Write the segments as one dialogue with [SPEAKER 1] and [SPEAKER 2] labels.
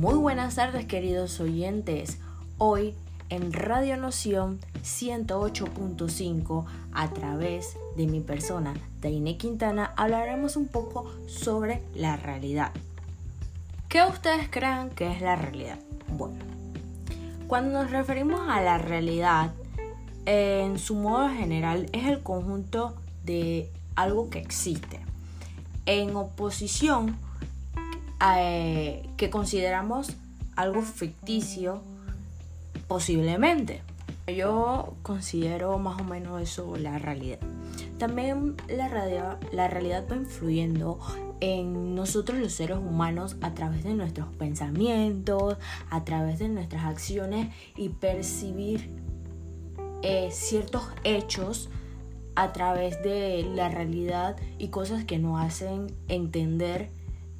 [SPEAKER 1] Muy buenas tardes queridos oyentes. Hoy en Radio Noción 108.5 a través de mi persona, Daine Quintana, hablaremos un poco sobre la realidad. ¿Qué ustedes creen que es la realidad? Bueno, cuando nos referimos a la realidad, en su modo general es el conjunto de algo que existe. En oposición eh, que consideramos algo ficticio posiblemente. Yo considero más o menos eso la realidad. También la, realidad, la realidad va influyendo en nosotros los seres humanos a través de nuestros pensamientos, a través de nuestras acciones y percibir eh, ciertos hechos a través de la realidad y cosas que nos hacen entender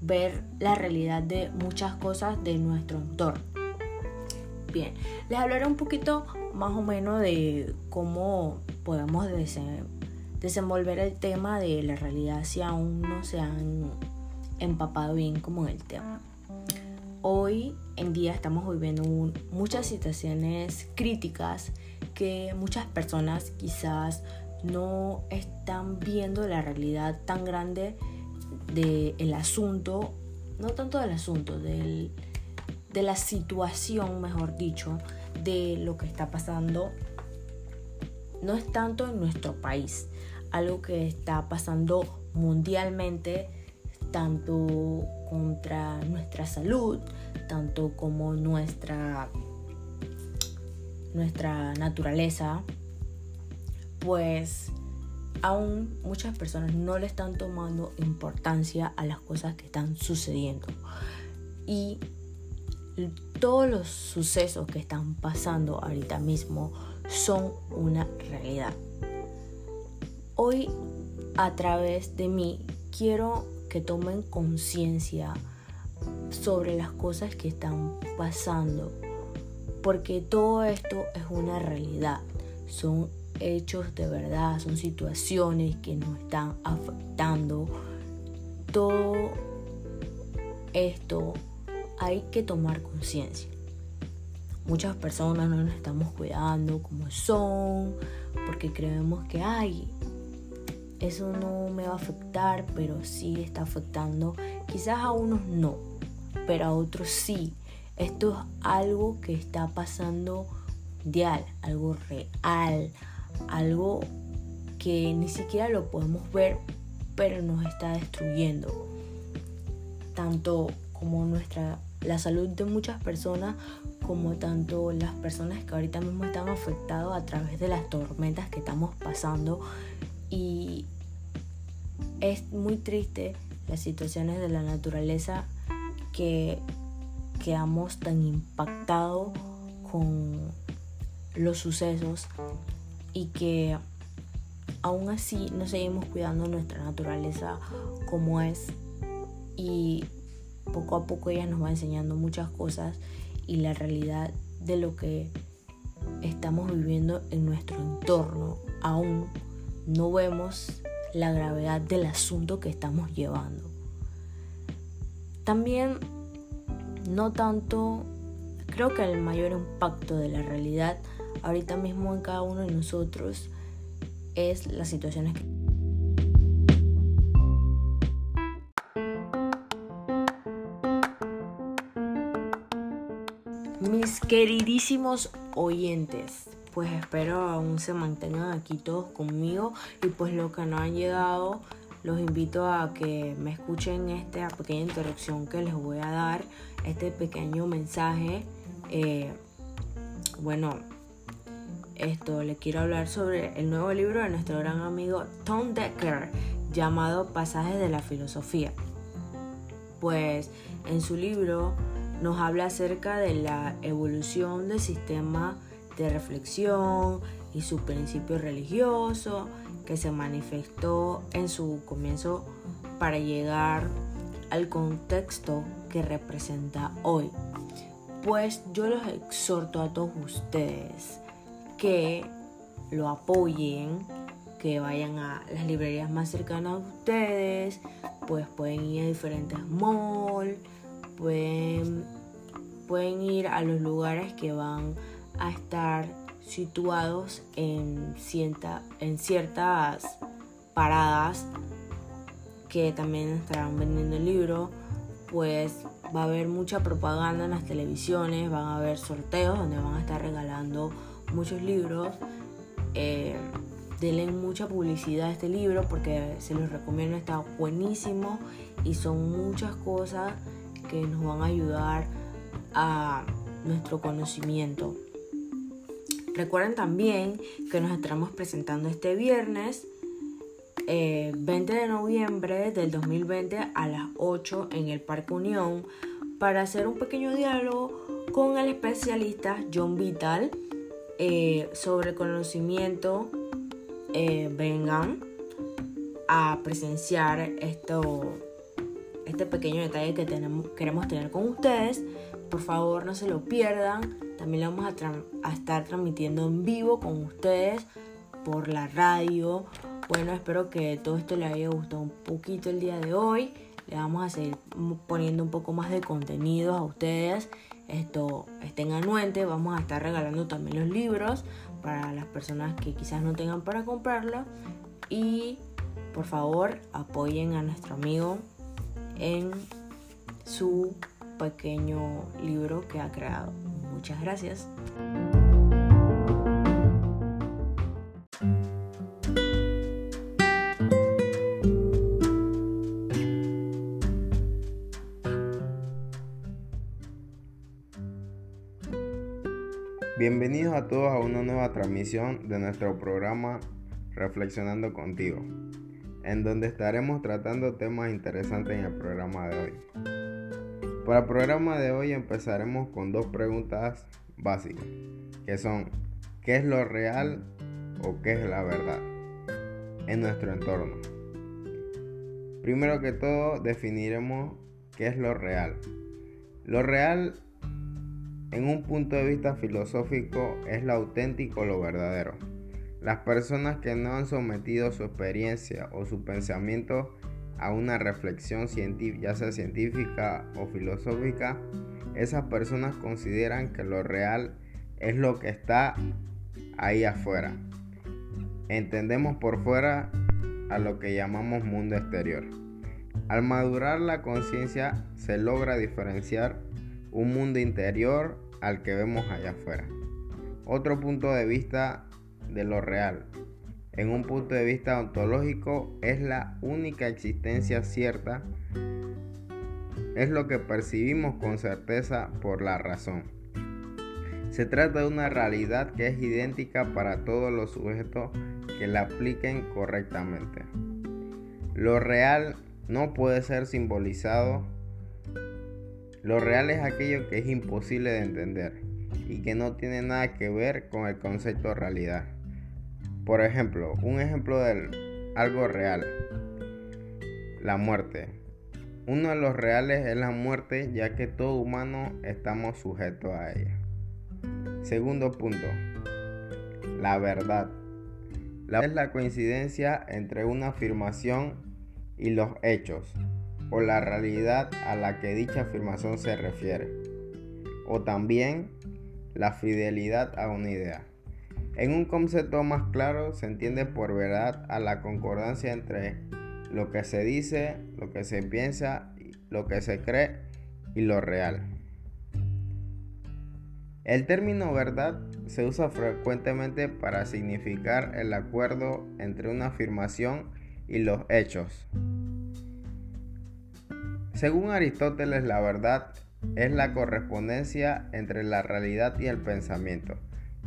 [SPEAKER 1] ver la realidad de muchas cosas de nuestro entorno. Bien, les hablaré un poquito más o menos de cómo podemos desenvolver el tema de la realidad si aún no se han empapado bien como en el tema. Hoy en día estamos viviendo muchas situaciones críticas que muchas personas quizás no están viendo la realidad tan grande del asunto, no tanto del asunto, del, de la situación, mejor dicho, de lo que está pasando, no es tanto en nuestro país, algo que está pasando mundialmente, tanto contra nuestra salud, tanto como nuestra, nuestra naturaleza, pues aún muchas personas no le están tomando importancia a las cosas que están sucediendo. Y todos los sucesos que están pasando ahorita mismo son una realidad. Hoy a través de mí quiero que tomen conciencia sobre las cosas que están pasando, porque todo esto es una realidad, son hechos de verdad, son situaciones que nos están afectando. Todo esto hay que tomar conciencia. Muchas personas no nos estamos cuidando como son, porque creemos que, ay, eso no me va a afectar, pero sí está afectando. Quizás a unos no, pero a otros sí. Esto es algo que está pasando mundial, algo real, algo que ni siquiera lo podemos ver, pero nos está destruyendo. Tanto como nuestra la salud de muchas personas como tanto las personas que ahorita mismo están afectados a través de las tormentas que estamos pasando y es muy triste las situaciones de la naturaleza que quedamos tan impactados con los sucesos y que aún así no seguimos cuidando nuestra naturaleza como es y poco a poco ella nos va enseñando muchas cosas y la realidad de lo que estamos viviendo en nuestro entorno aún no vemos la gravedad del asunto que estamos llevando. También no tanto, creo que el mayor impacto de la realidad ahorita mismo en cada uno de nosotros es las situaciones que... Mis queridísimos oyentes, pues espero aún se mantengan aquí todos conmigo y pues los que no han llegado los invito a que me escuchen esta pequeña introducción que les voy a dar, este pequeño mensaje. Eh, bueno, esto le quiero hablar sobre el nuevo libro de nuestro gran amigo Tom Decker llamado Pasajes de la Filosofía. Pues en su libro nos habla acerca de la evolución del sistema de reflexión y su principio religioso que se manifestó en su comienzo para llegar al contexto que representa hoy. Pues yo los exhorto a todos ustedes que lo apoyen, que vayan a las librerías más cercanas a ustedes, pues pueden ir a diferentes malls, pueden pueden ir a los lugares que van a estar situados en, en ciertas paradas que también estarán vendiendo el libro, pues va a haber mucha propaganda en las televisiones, van a haber sorteos donde van a estar regalando muchos libros. Eh, denle mucha publicidad a este libro porque se los recomiendo, está buenísimo y son muchas cosas que nos van a ayudar a nuestro conocimiento. Recuerden también que nos estaremos presentando este viernes 20 eh, de noviembre del 2020 a las 8 en el Parque Unión para hacer un pequeño diálogo con el especialista John Vital eh, sobre conocimiento. Eh, vengan a presenciar esto, este pequeño detalle que tenemos, queremos tener con ustedes. Por favor, no se lo pierdan. También lo vamos a, a estar transmitiendo en vivo con ustedes por la radio. Bueno, espero que todo esto les haya gustado un poquito el día de hoy. Le vamos a seguir poniendo un poco más de contenido a ustedes. Esto estén anuentes. Vamos a estar regalando también los libros para las personas que quizás no tengan para comprarlo. Y por favor apoyen a nuestro amigo en su pequeño libro que ha creado. Muchas gracias.
[SPEAKER 2] Bienvenidos a todos a una nueva transmisión de nuestro programa Reflexionando contigo, en donde estaremos tratando temas interesantes en el programa de hoy. Para el programa de hoy empezaremos con dos preguntas básicas, que son ¿qué es lo real o qué es la verdad en nuestro entorno? Primero que todo definiremos qué es lo real. Lo real en un punto de vista filosófico es lo auténtico lo verdadero. Las personas que no han sometido su experiencia o su pensamiento a una reflexión ya sea científica o filosófica, esas personas consideran que lo real es lo que está ahí afuera. Entendemos por fuera a lo que llamamos mundo exterior. Al madurar la conciencia se logra diferenciar un mundo interior al que vemos allá afuera. Otro punto de vista de lo real. En un punto de vista ontológico es la única existencia cierta, es lo que percibimos con certeza por la razón. Se trata de una realidad que es idéntica para todos los sujetos que la apliquen correctamente. Lo real no puede ser simbolizado lo real es aquello que es imposible de entender y que no tiene nada que ver con el concepto de realidad. Por ejemplo, un ejemplo de algo real. La muerte. Uno de los reales es la muerte ya que todo humano estamos sujetos a ella. Segundo punto. La verdad. La es la coincidencia entre una afirmación y los hechos o la realidad a la que dicha afirmación se refiere, o también la fidelidad a una idea. En un concepto más claro se entiende por verdad a la concordancia entre lo que se dice, lo que se piensa, lo que se cree y lo real. El término verdad se usa frecuentemente para significar el acuerdo entre una afirmación y los hechos. Según Aristóteles, la verdad es la correspondencia entre la realidad y el pensamiento.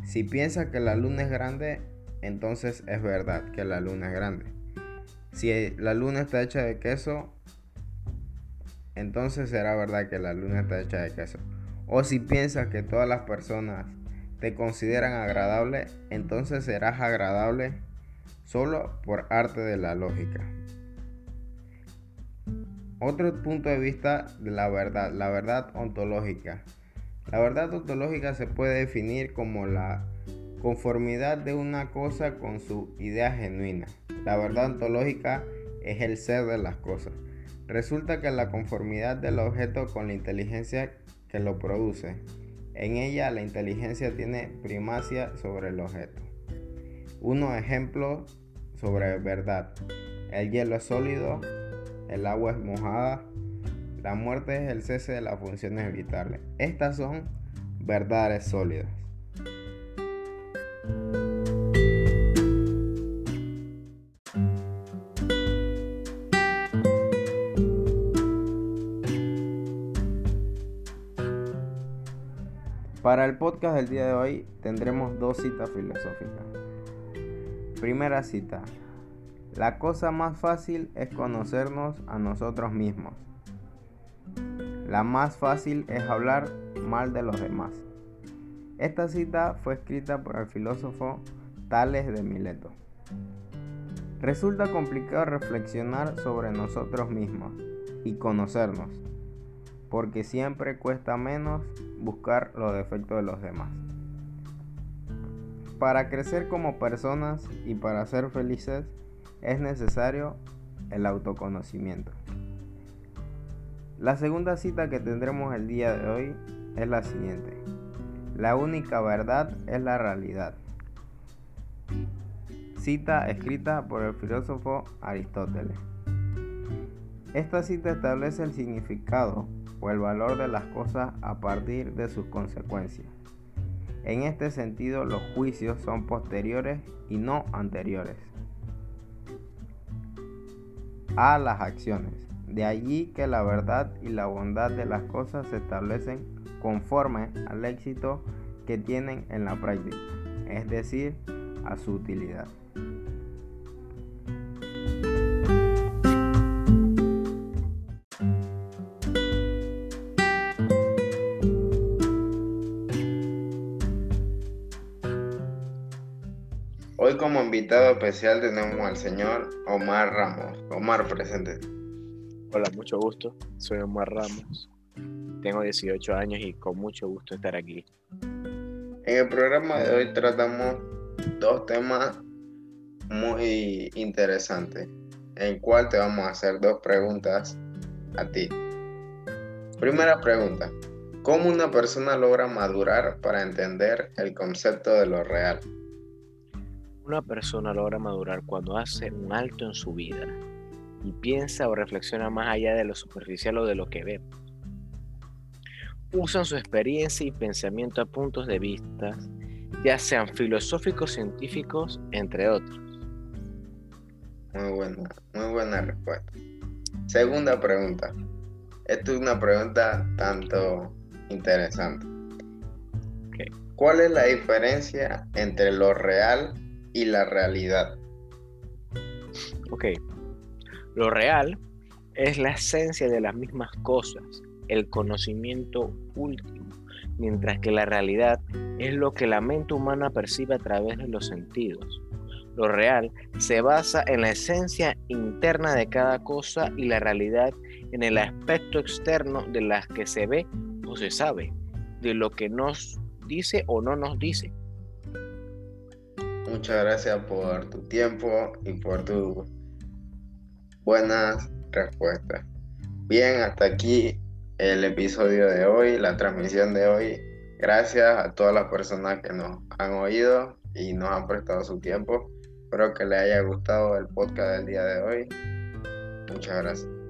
[SPEAKER 2] Si piensa que la luna es grande, entonces es verdad que la luna es grande. Si la luna está hecha de queso, entonces será verdad que la luna está hecha de queso. O si piensas que todas las personas te consideran agradable, entonces serás agradable solo por arte de la lógica. Otro punto de vista de la verdad, la verdad ontológica. La verdad ontológica se puede definir como la conformidad de una cosa con su idea genuina. La verdad ontológica es el ser de las cosas. Resulta que la conformidad del objeto con la inteligencia que lo produce. En ella la inteligencia tiene primacia sobre el objeto. Unos ejemplos sobre verdad. El hielo es sólido, el agua es mojada, la muerte es el cese de las funciones vitales. Estas son verdades sólidas. Para el podcast del día de hoy tendremos dos citas filosóficas. Primera cita. La cosa más fácil es conocernos a nosotros mismos. La más fácil es hablar mal de los demás. Esta cita fue escrita por el filósofo Tales de Mileto. Resulta complicado reflexionar sobre nosotros mismos y conocernos porque siempre cuesta menos buscar los defectos de los demás. Para crecer como personas y para ser felices es necesario el autoconocimiento. La segunda cita que tendremos el día de hoy es la siguiente. La única verdad es la realidad. Cita escrita por el filósofo Aristóteles. Esta cita establece el significado el valor de las cosas a partir de sus consecuencias. En este sentido, los juicios son posteriores y no anteriores a las acciones. De allí que la verdad y la bondad de las cosas se establecen conforme al éxito que tienen en la práctica, es decir, a su utilidad. Como invitado especial tenemos al señor Omar Ramos. Omar, presente.
[SPEAKER 3] Hola, mucho gusto. Soy Omar Ramos. Tengo 18 años y con mucho gusto estar aquí.
[SPEAKER 2] En el programa de hoy tratamos dos temas muy interesantes, en el cual te vamos a hacer dos preguntas a ti. Primera pregunta, ¿cómo una persona logra madurar para entender el concepto de lo real?
[SPEAKER 3] Una persona logra madurar cuando hace un alto en su vida y piensa o reflexiona más allá de lo superficial o de lo que ve. Usan su experiencia y pensamiento a puntos de vista, ya sean filosóficos, científicos, entre otros.
[SPEAKER 2] Muy buena, muy buena respuesta. Segunda pregunta. Esta es una pregunta tanto interesante. ¿Cuál es la diferencia entre lo real y la realidad.
[SPEAKER 3] Ok. Lo real es la esencia de las mismas cosas, el conocimiento último, mientras que la realidad es lo que la mente humana percibe a través de los sentidos. Lo real se basa en la esencia interna de cada cosa y la realidad en el aspecto externo de las que se ve o se sabe, de lo que nos dice o no nos dice.
[SPEAKER 2] Muchas gracias por tu tiempo y por tus buenas respuestas. Bien, hasta aquí el episodio de hoy, la transmisión de hoy. Gracias a todas las personas que nos han oído y nos han prestado su tiempo. Espero que les haya gustado el podcast del día de hoy. Muchas gracias.